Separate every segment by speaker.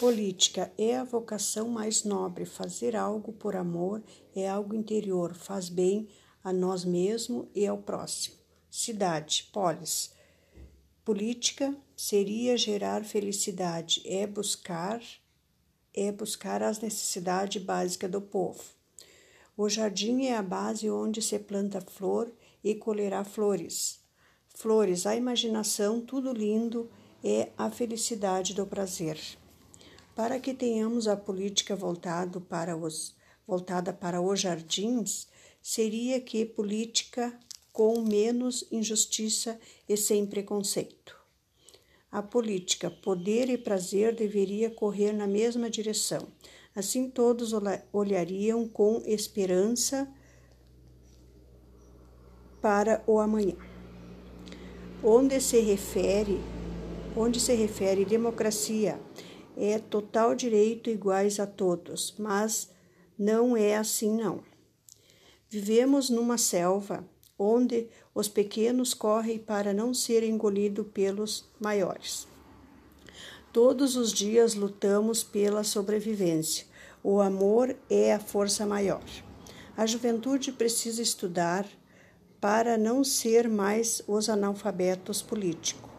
Speaker 1: Política é a vocação mais nobre. Fazer algo por amor é algo interior, faz bem a nós mesmos e ao próximo. Cidade, polis. Política seria gerar felicidade, é buscar é buscar as necessidades básicas do povo. O jardim é a base onde se planta flor e colherá flores. Flores, a imaginação, tudo lindo é a felicidade do prazer. Para que tenhamos a política voltado para os, voltada para os jardins, seria que política com menos injustiça e sem preconceito. A política, poder e prazer deveria correr na mesma direção. Assim todos olhariam com esperança para o amanhã. Onde se refere, onde se refere democracia, é total direito iguais a todos, mas não é assim não. Vivemos numa selva onde os pequenos correm para não serem engolidos pelos maiores. Todos os dias lutamos pela sobrevivência. O amor é a força maior. A juventude precisa estudar para não ser mais os analfabetos políticos.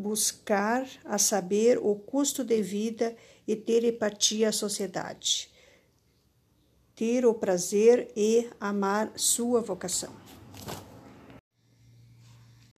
Speaker 1: Buscar a saber o custo de vida e ter empatia à sociedade ter o prazer e amar sua vocação.